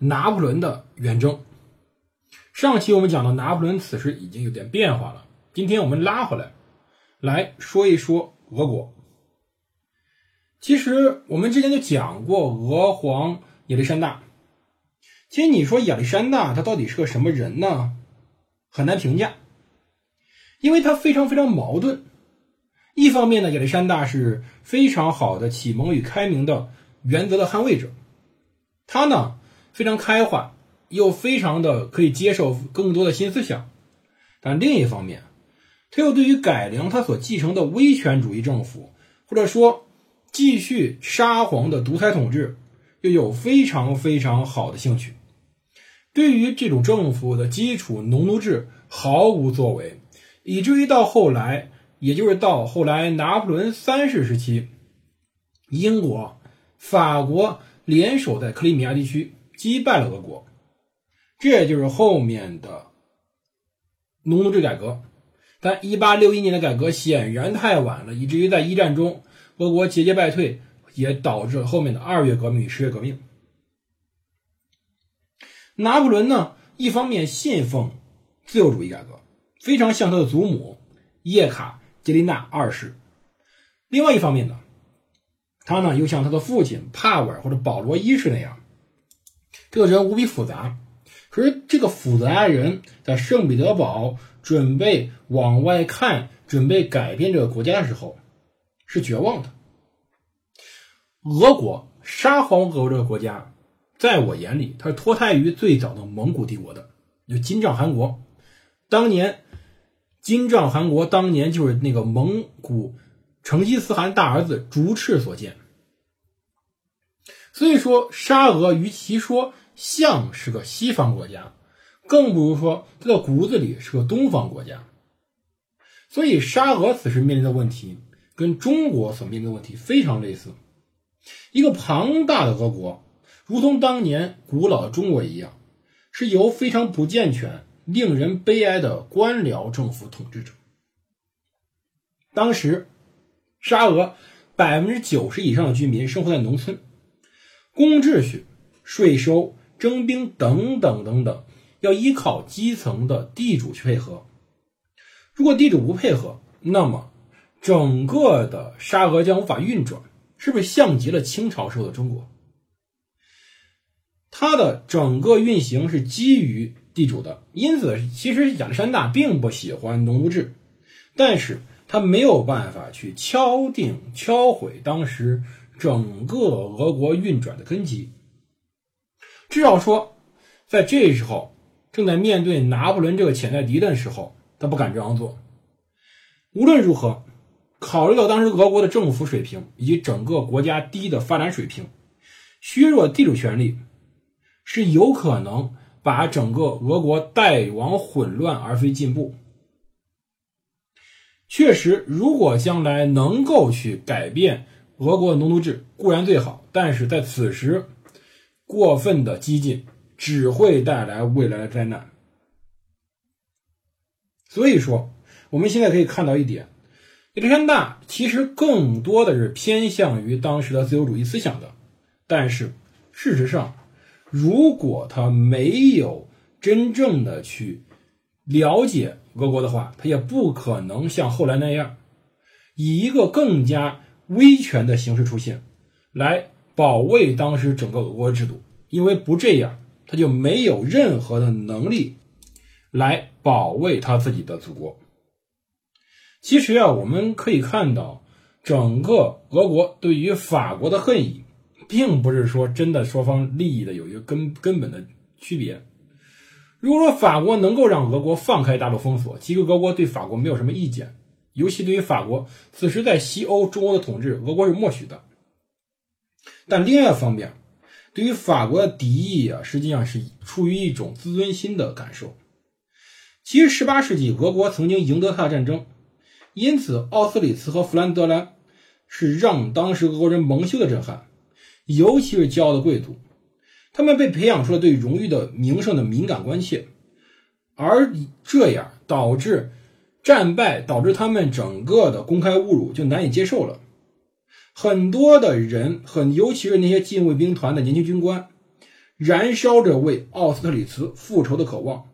拿破仑的远征。上期我们讲到拿破仑此时已经有点变化了，今天我们拉回来，来说一说俄国。其实我们之前就讲过俄皇亚历山大。其实你说亚历山大他到底是个什么人呢？很难评价，因为他非常非常矛盾。一方面呢，亚历山大是非常好的启蒙与开明的原则的捍卫者，他呢非常开化，又非常的可以接受更多的新思想。但另一方面，他又对于改良他所继承的威权主义政府，或者说。继续沙皇的独裁统治，又有非常非常好的兴趣。对于这种政府的基础农奴制毫无作为，以至于到后来，也就是到后来拿破仑三世时期，英国、法国联手在克里米亚地区击败了俄国，这也就是后面的农奴制改革。但1861年的改革显然太晚了，以至于在一战中。俄国节节败退，也导致了后面的二月革命与十月革命。拿破仑呢，一方面信奉自由主义改革，非常像他的祖母叶卡捷琳娜二世；另外一方面呢，他呢又像他的父亲帕瓦尔或者保罗一世那样，这个人无比复杂。可是这个复杂的人在圣彼得堡准备往外看，准备改变这个国家的时候。是绝望的。俄国沙皇俄国这个国家，在我眼里，它是脱胎于最早的蒙古帝国的，就金帐汗国。当年金帐汗国当年就是那个蒙古成吉思汗大儿子竹赤所建。所以说，沙俄与其说像是个西方国家，更不如说他的骨子里是个东方国家。所以，沙俄此时面临的问题。跟中国所面临的问题非常类似，一个庞大的俄国，如同当年古老的中国一样，是由非常不健全、令人悲哀的官僚政府统治着。当时，沙俄百分之九十以上的居民生活在农村，公秩序、税收、征兵等等等等，要依靠基层的地主去配合。如果地主不配合，那么。整个的沙俄将无法运转，是不是像极了清朝时候的中国？它的整个运行是基于地主的，因此其实亚历山大并不喜欢农奴制，但是他没有办法去敲定、敲毁当时整个俄国运转的根基。至少说，在这时候正在面对拿破仑这个潜在敌人的时候，他不敢这样做。无论如何。考虑到当时俄国的政府水平以及整个国家低的发展水平，削弱地主权力是有可能把整个俄国带往混乱而非进步。确实，如果将来能够去改变俄国的农奴制固然最好，但是在此时过分的激进只会带来未来的灾难。所以说，我们现在可以看到一点。亚历山大其实更多的是偏向于当时的自由主义思想的，但是事实上，如果他没有真正的去了解俄国的话，他也不可能像后来那样，以一个更加威权的形式出现，来保卫当时整个俄国制度。因为不这样，他就没有任何的能力来保卫他自己的祖国。其实啊，我们可以看到，整个俄国对于法国的恨意，并不是说真的双方利益的有一个根根本的区别。如果说法国能够让俄国放开大陆封锁，其实俄国对法国没有什么意见，尤其对于法国此时在西欧、中欧的统治，俄国是默许的。但另外一方面，对于法国的敌意啊，实际上是出于一种自尊心的感受。其实18世纪俄国曾经赢得他的战争，因此奥斯里茨和弗兰德兰是让当时俄国人蒙羞的震撼，尤其是骄傲的贵族，他们被培养出了对荣誉的名声的敏感关切，而这样导致战败，导致他们整个的公开侮辱就难以接受了。很多的人，很尤其是那些禁卫兵团的年轻军官，燃烧着为奥斯特里茨复仇的渴望。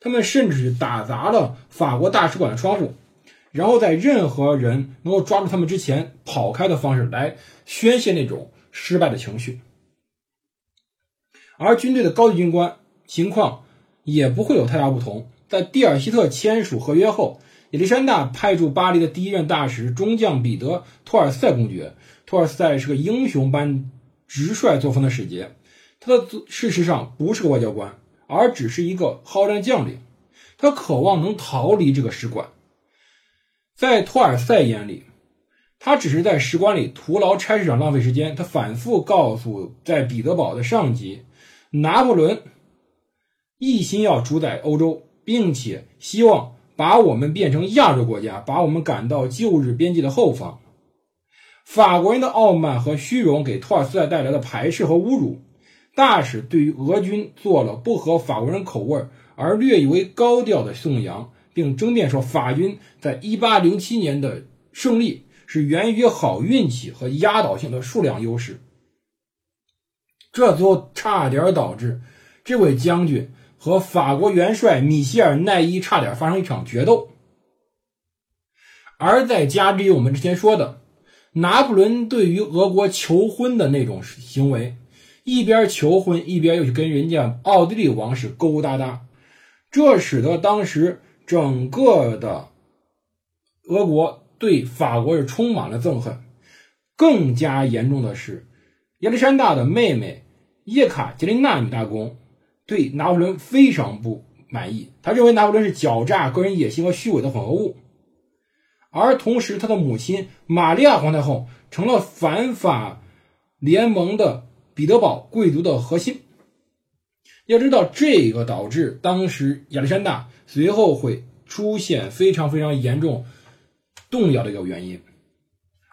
他们甚至打砸了法国大使馆的窗户，然后在任何人能够抓住他们之前跑开的方式来宣泄那种失败的情绪。而军队的高级军官情况也不会有太大不同。在蒂尔希特签署合约后。亚历山大派驻巴黎的第一任大使中将彼得·托尔斯泰公爵。托尔斯泰是个英雄般直率作风的使节，他的事实上不是个外交官，而只是一个好战将领。他渴望能逃离这个使馆。在托尔塞眼里，他只是在使馆里徒劳差事上浪费时间。他反复告诉在彼得堡的上级，拿破仑一心要主宰欧洲，并且希望。把我们变成亚洲国家，把我们赶到旧日边际的后方。法国人的傲慢和虚荣给托尔斯泰带来了排斥和侮辱。大使对于俄军做了不合法国人口味而略以为高调的颂扬，并争辩说法军在1807年的胜利是源于好运气和压倒性的数量优势。这最后差点导致这位将军。和法国元帅米歇尔·奈伊差点发生一场决斗，而在加之于我们之前说的拿破仑对于俄国求婚的那种行为，一边求婚一边又去跟人家奥地利王室勾勾搭搭，这使得当时整个的俄国对法国是充满了憎恨。更加严重的是，亚历山大的妹妹叶卡捷琳娜女大公。对拿破仑非常不满意，他认为拿破仑是狡诈、个人野心和虚伪的混合物，而同时他的母亲玛利亚皇太后成了反法联盟的彼得堡贵族的核心。要知道，这个导致当时亚历山大随后会出现非常非常严重动摇的一个原因，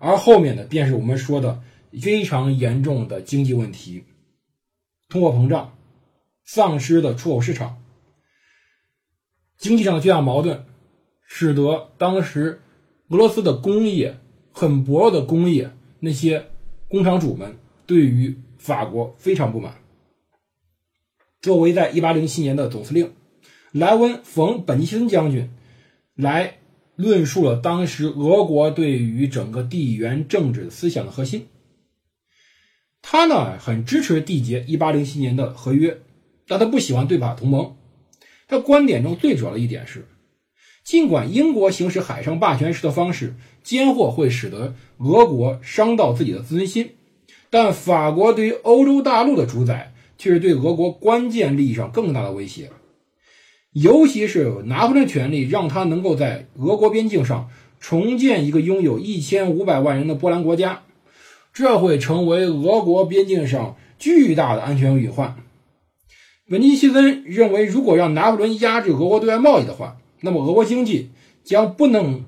而后面的便是我们说的非常严重的经济问题，通货膨胀。丧失的出口市场，经济上的巨大矛盾，使得当时俄罗斯的工业很薄弱的工业那些工厂主们对于法国非常不满。作为在1807年的总司令，莱温·冯·本尼森将军来论述了当时俄国对于整个地缘政治思想的核心。他呢很支持缔结1807年的合约。但他不喜欢对法同盟。他观点中最主要的一点是，尽管英国行使海上霸权时的方式间或会使得俄国伤到自己的自尊心，但法国对于欧洲大陆的主宰却是对俄国关键利益上更大的威胁。尤其是拿破仑权力让他能够在俄国边境上重建一个拥有一千五百万人的波兰国家，这会成为俄国边境上巨大的安全隐患。本尼希森认为，如果让拿破仑压制俄国对外贸易的话，那么俄国经济将不能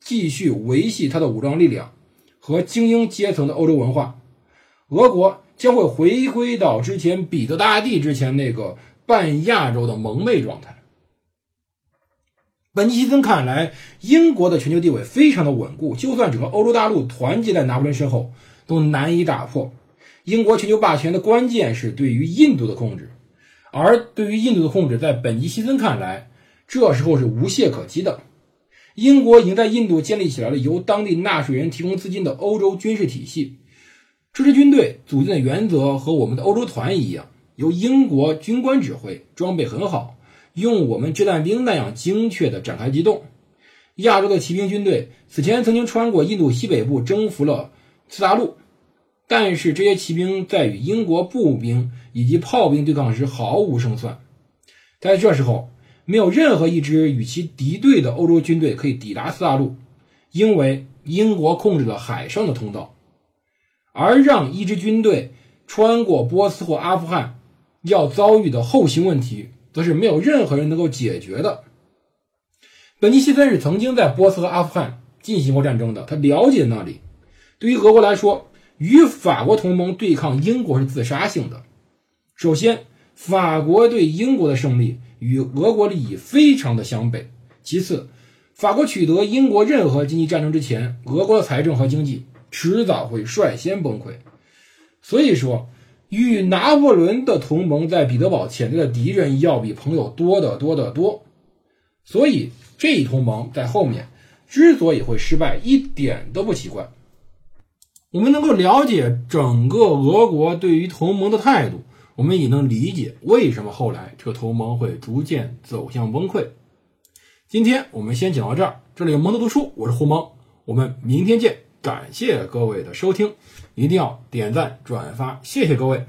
继续维系他的武装力量和精英阶层的欧洲文化，俄国将会回归到之前彼得大帝之前那个半亚洲的蒙昧状态。本尼希森看来，英国的全球地位非常的稳固，就算整个欧洲大陆团结在拿破仑身后，都难以打破。英国全球霸权的关键是对于印度的控制。而对于印度的控制，在本尼希森看来，这时候是无懈可击的。英国已经在印度建立起来了由当地纳税人提供资金的欧洲军事体系，这支军队组建的原则和我们的欧洲团一样，由英国军官指挥，装备很好，用我们掷弹兵那样精确的展开机动。亚洲的骑兵军队此前曾经穿过印度西北部，征服了次大陆。但是这些骑兵在与英国步兵以及炮兵对抗时毫无胜算。在这时候，没有任何一支与其敌对的欧洲军队可以抵达四大陆，因为英国控制了海上的通道。而让一支军队穿过波斯或阿富汗要遭遇的后勤问题，则是没有任何人能够解决的。本尼西森是曾经在波斯和阿富汗进行过战争的，他了解那里。对于俄国来说，与法国同盟对抗英国是自杀性的。首先，法国对英国的胜利与俄国利益非常的相悖。其次，法国取得英国任何经济战争之前，俄国的财政和经济迟早会率先崩溃。所以说，与拿破仑的同盟在彼得堡潜在的敌人要比朋友多得多得多。所以，这一同盟在后面之所以会失败，一点都不奇怪。我们能够了解整个俄国对于同盟的态度，我们也能理解为什么后来这个同盟会逐渐走向崩溃。今天我们先讲到这儿，这里有蒙德读书，我是胡蒙，我们明天见，感谢各位的收听，一定要点赞转发，谢谢各位。